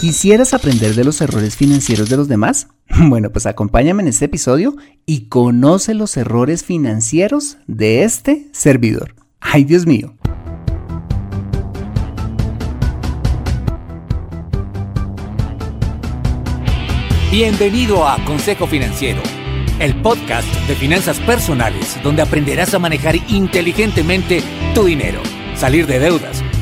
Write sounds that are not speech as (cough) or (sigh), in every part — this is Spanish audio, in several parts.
¿Quisieras aprender de los errores financieros de los demás? (laughs) Bueno, pues acompáñame en este episodio y conoce los errores financieros de este servidor. ¡Ay, Dios mío! Bienvenido a Consejo Financiero, el podcast de finanzas personales donde aprenderás a manejar inteligentemente tu dinero, salir de deudas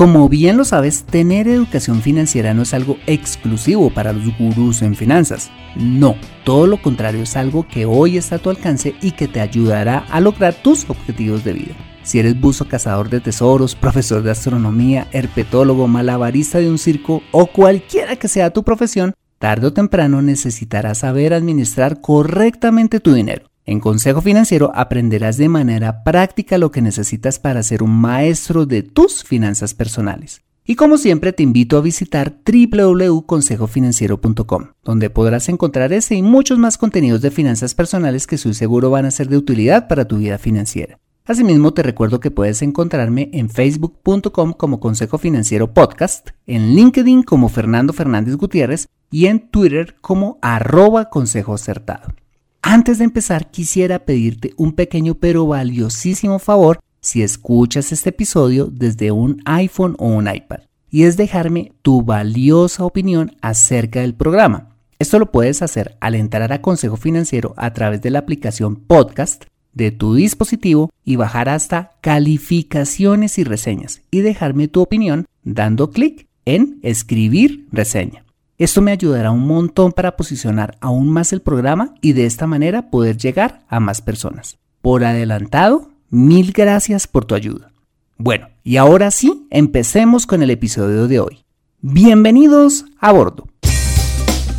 Como bien lo sabes, tener educación financiera no es algo exclusivo para los gurús en finanzas. No, todo lo contrario es algo que hoy está a tu alcance y que te ayudará a lograr tus objetivos de vida. Si eres buzo cazador de tesoros, profesor de astronomía, herpetólogo, malabarista de un circo o cualquiera que sea tu profesión, tarde o temprano necesitarás saber administrar correctamente tu dinero. En Consejo Financiero aprenderás de manera práctica lo que necesitas para ser un maestro de tus finanzas personales. Y como siempre te invito a visitar www.consejofinanciero.com, donde podrás encontrar ese y muchos más contenidos de finanzas personales que estoy seguro van a ser de utilidad para tu vida financiera. Asimismo, te recuerdo que puedes encontrarme en facebook.com como Consejo Financiero Podcast, en LinkedIn como Fernando Fernández Gutiérrez y en Twitter como arroba Consejo Acertado. Antes de empezar, quisiera pedirte un pequeño pero valiosísimo favor si escuchas este episodio desde un iPhone o un iPad, y es dejarme tu valiosa opinión acerca del programa. Esto lo puedes hacer al entrar a Consejo Financiero a través de la aplicación Podcast de tu dispositivo y bajar hasta calificaciones y reseñas y dejarme tu opinión dando clic en escribir reseña. Esto me ayudará un montón para posicionar aún más el programa y de esta manera poder llegar a más personas. Por adelantado, mil gracias por tu ayuda. Bueno, y ahora sí, empecemos con el episodio de hoy. Bienvenidos a bordo.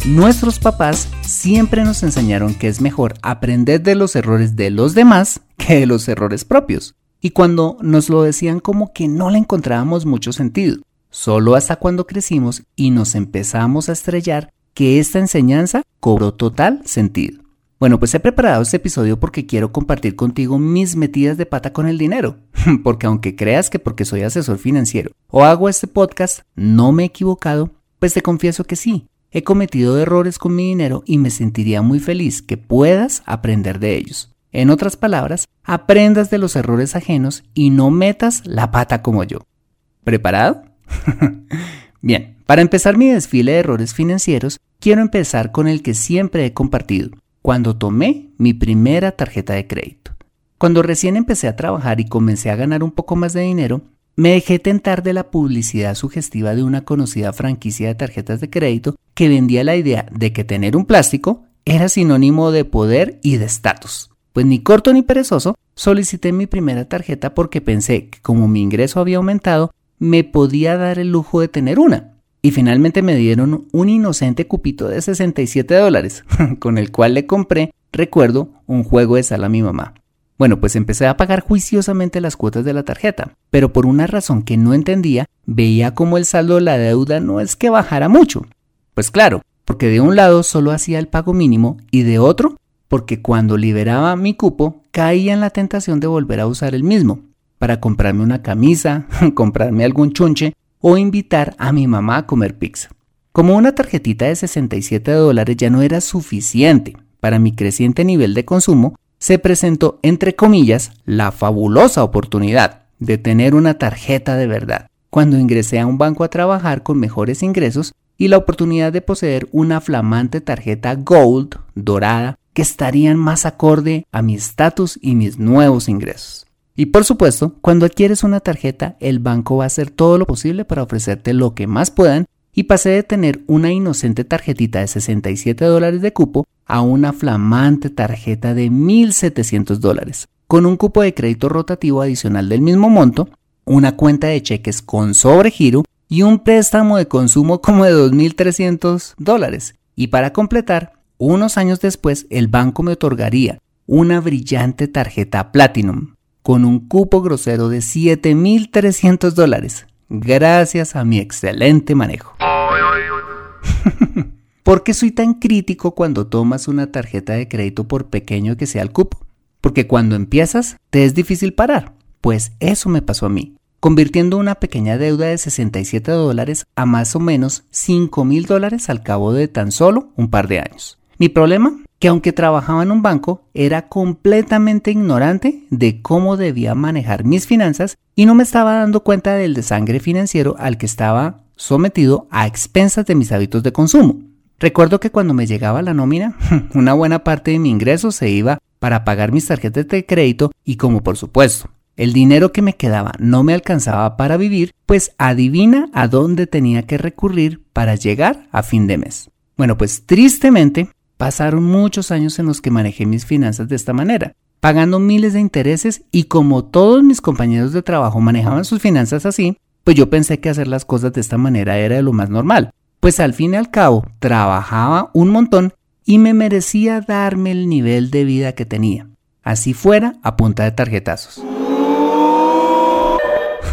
Nuestros papás siempre nos enseñaron que es mejor aprender de los errores de los demás que de los errores propios. Y cuando nos lo decían como que no le encontrábamos mucho sentido. Solo hasta cuando crecimos y nos empezamos a estrellar que esta enseñanza cobró total sentido. Bueno, pues he preparado este episodio porque quiero compartir contigo mis metidas de pata con el dinero. (laughs) Porque aunque creas que porque soy asesor financiero o hago este podcast no me he equivocado, pues te confieso que sí, he cometido errores con mi dinero y me sentiría muy feliz que puedas aprender de ellos. En otras palabras, aprendas de los errores ajenos y no metas la pata como yo. ¿Preparado? (laughs) Bien, para empezar mi desfile de errores financieros, quiero empezar con el que siempre he compartido, cuando tomé mi primera tarjeta de crédito. Cuando recién empecé a trabajar y comencé a ganar un poco más de dinero, me dejé tentar de la publicidad sugestiva de una conocida franquicia de tarjetas de crédito que vendía la idea de que tener un plástico era sinónimo de poder y de estatus. Pues ni corto ni perezoso, solicité mi primera tarjeta porque pensé que como mi ingreso había aumentado, me podía dar el lujo de tener una. Y finalmente me dieron un inocente cupito de 67 dólares, (laughs) con el cual le compré, recuerdo, un juego de sala a mi mamá. Bueno, pues empecé a pagar juiciosamente las cuotas de la tarjeta, pero por una razón que no entendía, veía como el saldo de la deuda no es que bajara mucho. Pues claro, porque de un lado solo hacía el pago mínimo y de otro, porque cuando liberaba mi cupo caía en la tentación de volver a usar el mismo, para comprarme una camisa, (laughs) comprarme algún chunche o invitar a mi mamá a comer pizza. Como una tarjetita de 67 dólares ya no era suficiente para mi creciente nivel de consumo, se presentó, entre comillas, la fabulosa oportunidad de tener una tarjeta de verdad, cuando ingresé a un banco a trabajar con mejores ingresos y la oportunidad de poseer una flamante tarjeta Gold dorada que estarían más acorde a mi estatus y mis nuevos ingresos. Y por supuesto, cuando adquieres una tarjeta, el banco va a hacer todo lo posible para ofrecerte lo que más puedan y pasé de tener una inocente tarjetita de 67 dólares de cupo a una flamante tarjeta de 1.700 dólares, con un cupo de crédito rotativo adicional del mismo monto, una cuenta de cheques con sobregiro y un préstamo de consumo como de 2.300 dólares. Y para completar, unos años después el banco me otorgaría una brillante tarjeta Platinum con un cupo grosero de 7.300 dólares, gracias a mi excelente manejo. (laughs) ¿Por qué soy tan crítico cuando tomas una tarjeta de crédito por pequeño que sea el cupo? Porque cuando empiezas te es difícil parar. Pues eso me pasó a mí, convirtiendo una pequeña deuda de 67 dólares a más o menos 5 mil dólares al cabo de tan solo un par de años. Mi problema, que aunque trabajaba en un banco, era completamente ignorante de cómo debía manejar mis finanzas y no me estaba dando cuenta del desangre financiero al que estaba sometido a expensas de mis hábitos de consumo. Recuerdo que cuando me llegaba la nómina, (laughs) una buena parte de mi ingreso se iba para pagar mis tarjetas de crédito y como por supuesto el dinero que me quedaba no me alcanzaba para vivir, pues adivina a dónde tenía que recurrir para llegar a fin de mes. Bueno, pues tristemente pasaron muchos años en los que manejé mis finanzas de esta manera, pagando miles de intereses y como todos mis compañeros de trabajo manejaban sus finanzas así, pues yo pensé que hacer las cosas de esta manera era de lo más normal, pues al fin y al cabo trabajaba un montón y me merecía darme el nivel de vida que tenía, así fuera a punta de tarjetazos.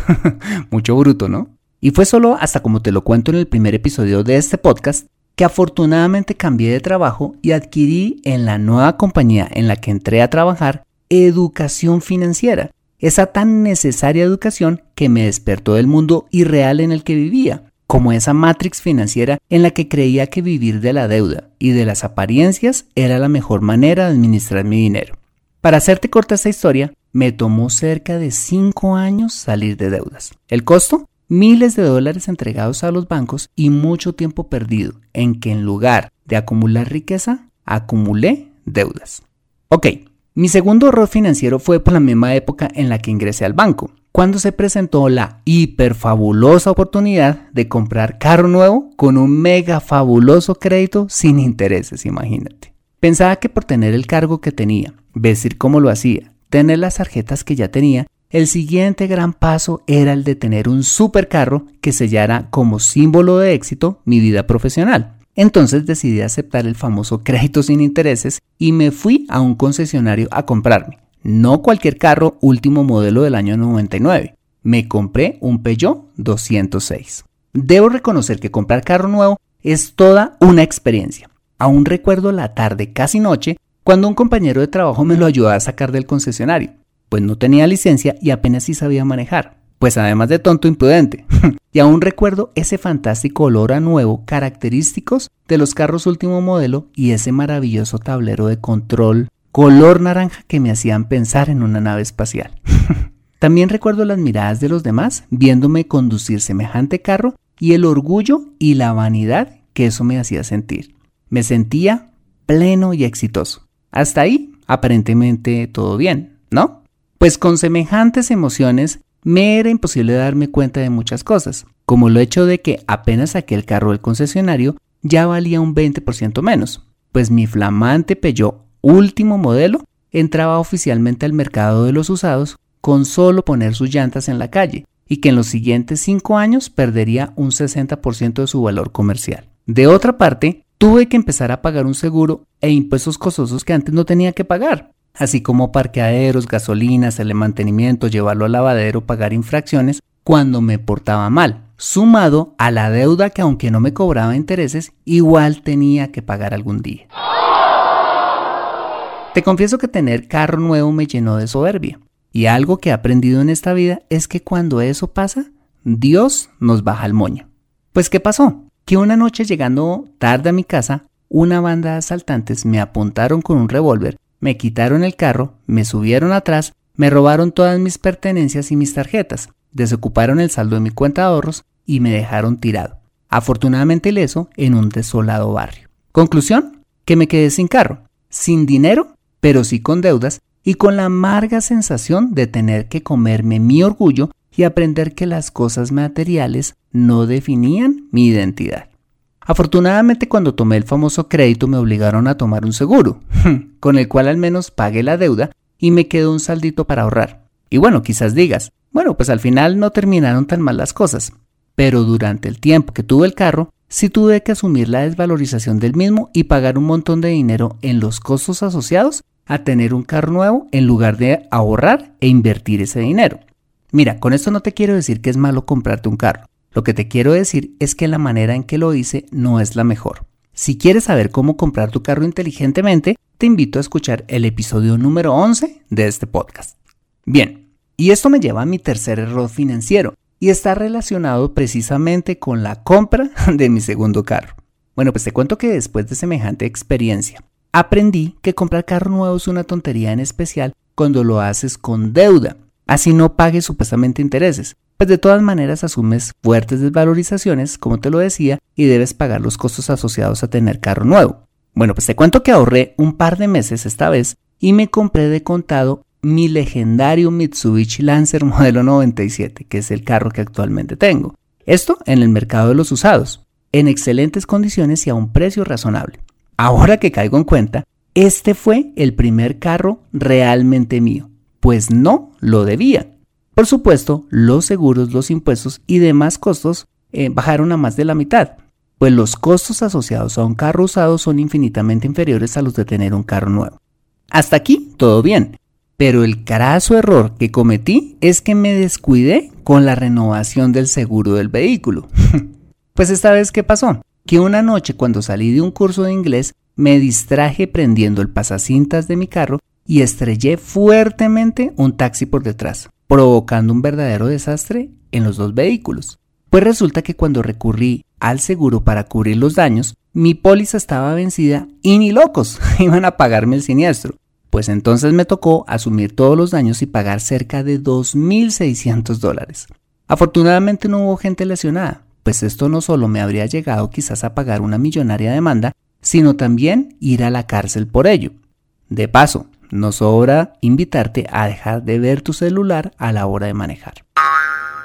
(laughs) Mucho bruto, ¿no? Y fue solo hasta como te lo cuento en el primer episodio de este podcast que afortunadamente cambié de trabajo y adquirí en la nueva compañía en la que entré a trabajar educación financiera, esa tan necesaria educación que me despertó del mundo irreal en el que vivía, como esa matrix financiera en la que creía que vivir de la deuda y de las apariencias era la mejor manera de administrar mi dinero. Para hacerte corta esta historia, me tomó cerca de 5 años salir de deudas. ¿El costo? Miles de dólares entregados a los bancos y mucho tiempo perdido en que en lugar de acumular riqueza, acumulé deudas. Ok, mi segundo error financiero fue por la misma época en la que ingresé al banco, cuando se presentó la hiperfabulosa oportunidad de comprar carro nuevo con un mega fabuloso crédito sin intereses, imagínate. Pensaba que por tener el cargo que tenía, vestir como lo hacía, tener las tarjetas que ya tenía, el siguiente gran paso era el de tener un supercarro que sellara como símbolo de éxito mi vida profesional. Entonces decidí aceptar el famoso crédito sin intereses y me fui a un concesionario a comprarme. No cualquier carro último modelo del año 99. Me compré un Peugeot 206. Debo reconocer que comprar carro nuevo es toda una experiencia. Aún recuerdo la tarde, casi noche, cuando un compañero de trabajo me lo ayudó a sacar del concesionario, pues no tenía licencia y apenas sí sabía manejar pues además de tonto imprudente. (laughs) y aún recuerdo ese fantástico olor a nuevo característicos de los carros último modelo y ese maravilloso tablero de control color naranja que me hacían pensar en una nave espacial. (laughs) También recuerdo las miradas de los demás viéndome conducir semejante carro y el orgullo y la vanidad que eso me hacía sentir. Me sentía pleno y exitoso. Hasta ahí, aparentemente todo bien, ¿no? Pues con semejantes emociones me era imposible darme cuenta de muchas cosas, como lo hecho de que apenas saqué el carro del concesionario ya valía un 20% menos, pues mi flamante Peugeot último modelo entraba oficialmente al mercado de los usados con solo poner sus llantas en la calle y que en los siguientes 5 años perdería un 60% de su valor comercial. De otra parte, tuve que empezar a pagar un seguro e impuestos costosos que antes no tenía que pagar, así como parqueaderos, gasolinas, el mantenimiento, llevarlo al lavadero, pagar infracciones cuando me portaba mal, sumado a la deuda que aunque no me cobraba intereses, igual tenía que pagar algún día. Te confieso que tener carro nuevo me llenó de soberbia. Y algo que he aprendido en esta vida es que cuando eso pasa, Dios nos baja el moño. Pues ¿qué pasó? Que una noche llegando tarde a mi casa, una banda de asaltantes me apuntaron con un revólver me quitaron el carro, me subieron atrás, me robaron todas mis pertenencias y mis tarjetas, desocuparon el saldo de mi cuenta de ahorros y me dejaron tirado, afortunadamente ileso, en un desolado barrio. Conclusión, que me quedé sin carro, sin dinero, pero sí con deudas y con la amarga sensación de tener que comerme mi orgullo y aprender que las cosas materiales no definían mi identidad. Afortunadamente cuando tomé el famoso crédito me obligaron a tomar un seguro, (laughs) con el cual al menos pagué la deuda y me quedó un saldito para ahorrar. Y bueno, quizás digas, bueno, pues al final no terminaron tan mal las cosas, pero durante el tiempo que tuve el carro, sí tuve que asumir la desvalorización del mismo y pagar un montón de dinero en los costos asociados a tener un carro nuevo en lugar de ahorrar e invertir ese dinero. Mira, con esto no te quiero decir que es malo comprarte un carro. Lo que te quiero decir es que la manera en que lo hice no es la mejor. Si quieres saber cómo comprar tu carro inteligentemente, te invito a escuchar el episodio número 11 de este podcast. Bien, y esto me lleva a mi tercer error financiero, y está relacionado precisamente con la compra de mi segundo carro. Bueno, pues te cuento que después de semejante experiencia, aprendí que comprar carro nuevo es una tontería en especial cuando lo haces con deuda Así no pagues supuestamente intereses, pues de todas maneras asumes fuertes desvalorizaciones, como te lo decía, y debes pagar los costos asociados a tener carro nuevo. Bueno, pues te cuento que ahorré un par de meses esta vez y me compré de contado mi legendario Mitsubishi Lancer modelo 97, que es el carro que actualmente tengo. Esto en el mercado de los usados, en excelentes condiciones y a un precio razonable. Ahora que caigo en cuenta, este fue el primer carro realmente mío pues no lo debía. Por supuesto, los seguros, los impuestos y demás costos eh, bajaron a más de la mitad, pues los costos asociados a un carro usado son infinitamente inferiores a los de tener un carro nuevo. Hasta aquí todo bien, pero el carazo error que cometí es que me descuidé con la renovación del seguro del vehículo. (laughs) pues esta vez, ¿qué pasó? Que una noche cuando salí de un curso de inglés me distraje prendiendo el pasacintas de mi carro y estrellé fuertemente un taxi por detrás, provocando un verdadero desastre en los dos vehículos. Pues resulta que cuando recurrí al seguro para cubrir los daños, mi póliza estaba vencida y ni locos (laughs) iban a pagarme el siniestro. Pues entonces me tocó asumir todos los daños y pagar cerca de 2.600 dólares. Afortunadamente no hubo gente lesionada, pues esto no solo me habría llegado quizás a pagar una millonaria demanda, sino también ir a la cárcel por ello. De paso, no sobra invitarte a dejar de ver tu celular a la hora de manejar.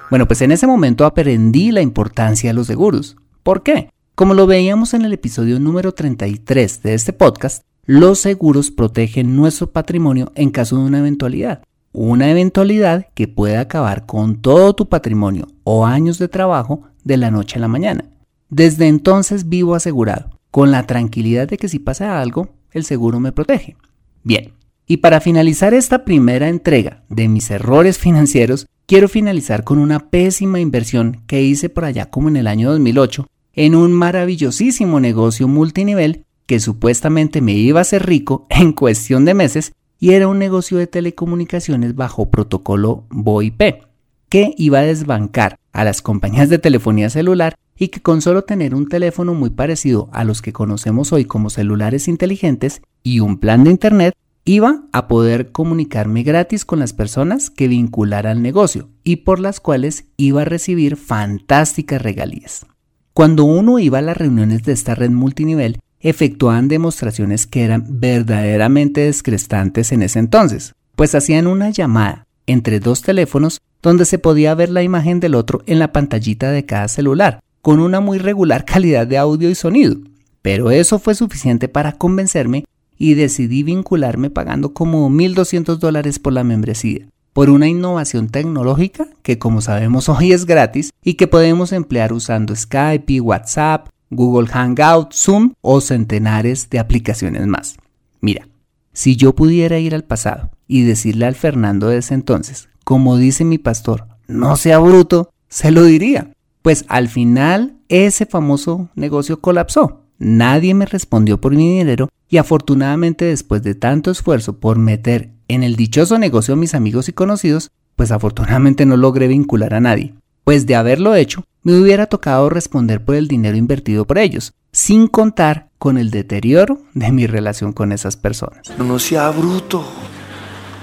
Bueno, pues en ese momento aprendí la importancia de los seguros. ¿Por qué? Como lo veíamos en el episodio número 33 de este podcast, los seguros protegen nuestro patrimonio en caso de una eventualidad. Una eventualidad que puede acabar con todo tu patrimonio o años de trabajo de la noche a la mañana. Desde entonces vivo asegurado, con la tranquilidad de que si pasa algo, el seguro me protege. Bien, y para finalizar esta primera entrega de mis errores financieros, quiero finalizar con una pésima inversión que hice por allá como en el año 2008 en un maravillosísimo negocio multinivel que supuestamente me iba a hacer rico (laughs) en cuestión de meses y era un negocio de telecomunicaciones bajo protocolo VoIP que iba a desbancar a las compañías de telefonía celular y que con solo tener un teléfono muy parecido a los que conocemos hoy como celulares inteligentes y un plan de internet Iba a poder comunicarme gratis con las personas que vinculara al negocio y por las cuales iba a recibir fantásticas regalías. Cuando uno iba a las reuniones de esta red multinivel, efectuaban demostraciones que eran verdaderamente descrestantes en ese entonces, pues hacían una llamada entre dos teléfonos donde se podía ver la imagen del otro en la pantallita de cada celular, con una muy regular (laughs) calidad de audio y sonido. Pero eso fue suficiente para convencerme y decidí vincularme pagando como 1.200 dólares por la membresía, por una innovación tecnológica que como sabemos (laughs) hoy es gratis y que podemos emplear usando Skype, WhatsApp, Google Hangout, Zoom o centenares de aplicaciones más. Mira, si yo pudiera ir al pasado y decirle al Fernando de ese entonces, como dice mi pastor, no sea bruto, se lo diría. Pues al final ese famoso negocio colapsó. Nadie me respondió por mi dinero y afortunadamente después de tanto esfuerzo por meter en el dichoso negocio a mis amigos y conocidos, pues afortunadamente no logré vincular a nadie. Pues de haberlo hecho, me hubiera tocado responder por el dinero invertido por ellos, sin contar con el deterioro de mi relación con esas personas. No sea bruto.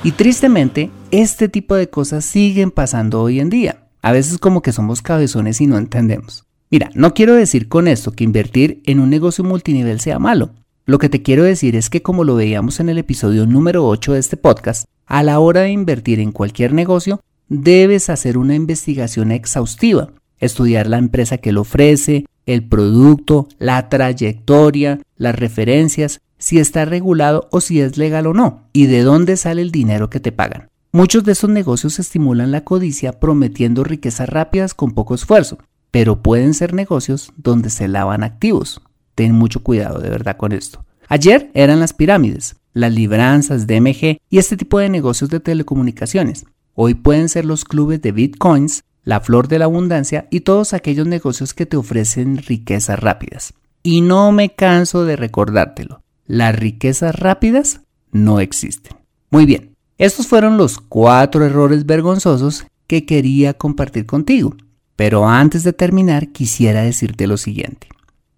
Y tristemente, este tipo de cosas siguen pasando hoy en día. A veces como que somos cabezones y no entendemos. Mira, no quiero decir con esto que invertir en un negocio multinivel sea malo. Lo que te quiero decir es que como lo veíamos en el episodio número 8 de este podcast, a la hora de invertir en cualquier negocio, debes hacer una investigación exhaustiva, estudiar la empresa que lo ofrece, el producto, la trayectoria, las referencias, si está regulado o si es legal o no, y de dónde sale el dinero que te pagan. Muchos de esos negocios estimulan la codicia prometiendo riquezas rápidas con poco esfuerzo, pero pueden ser negocios donde se lavan activos. Ten mucho cuidado de verdad con esto. Ayer eran las pirámides, las libranzas, DMG y este tipo de negocios de telecomunicaciones. Hoy pueden ser los clubes de bitcoins, la flor de la abundancia y todos aquellos negocios que te ofrecen riquezas rápidas. Y no me canso de recordártelo, las riquezas rápidas no existen. Muy bien, estos fueron los cuatro errores vergonzosos que quería compartir contigo. Pero antes de terminar quisiera decirte lo siguiente.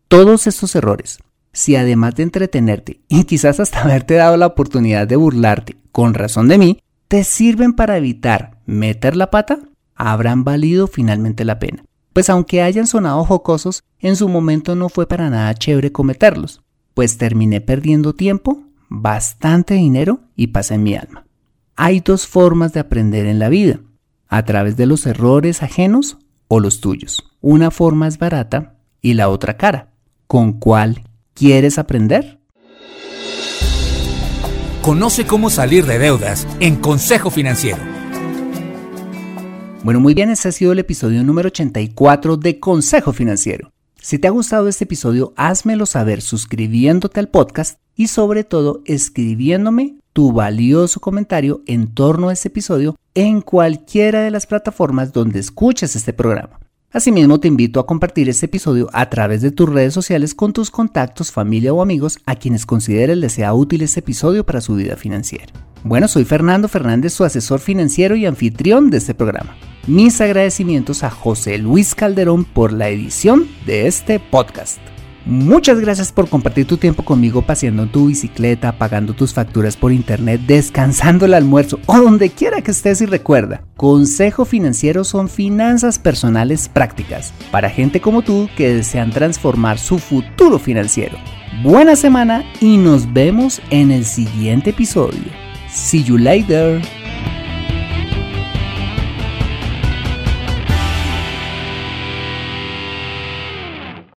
Todos estos errores, si además de entretenerte y quizás hasta (laughs) haberte dado la oportunidad de burlarte con razón de mí, te sirven para evitar meter la pata, habrán valido finalmente la pena. Pues aunque hayan sonado jocosos, en su momento no fue para nada chévere cometerlos, pues terminé perdiendo tiempo, bastante dinero y paz en mi alma. Hay dos formas de aprender en la vida, a través de los errores ajenos o los tuyos. Una forma es barata y la otra cara. ¿Con cuál quieres aprender? Conoce cómo salir de deudas en Consejo Financiero. Bueno, muy bien, ese ha sido el episodio número 84 de Consejo Financiero. Si te ha gustado este episodio, házmelo saber suscribiéndote al podcast y sobre todo escribiéndome tu valioso comentario en torno a este episodio en cualquiera de las plataformas donde escuches este programa. Asimismo, te invito a compartir este episodio a través de tus redes sociales con tus contactos, familia o amigos a quienes consideres les sea útil este episodio para su vida financiera. Bueno, soy Fernando Fernández, su asesor financiero y anfitrión de este programa. Mis agradecimientos a José Luis Calderón por la edición de este podcast. Muchas gracias por compartir tu tiempo conmigo paseando en tu bicicleta, pagando tus facturas por internet, descansando el almuerzo o donde quiera que estés y recuerda, Consejo Financiero son finanzas personales prácticas para gente como tú que desean transformar su futuro financiero. Buena semana y nos vemos en el siguiente episodio. See you later.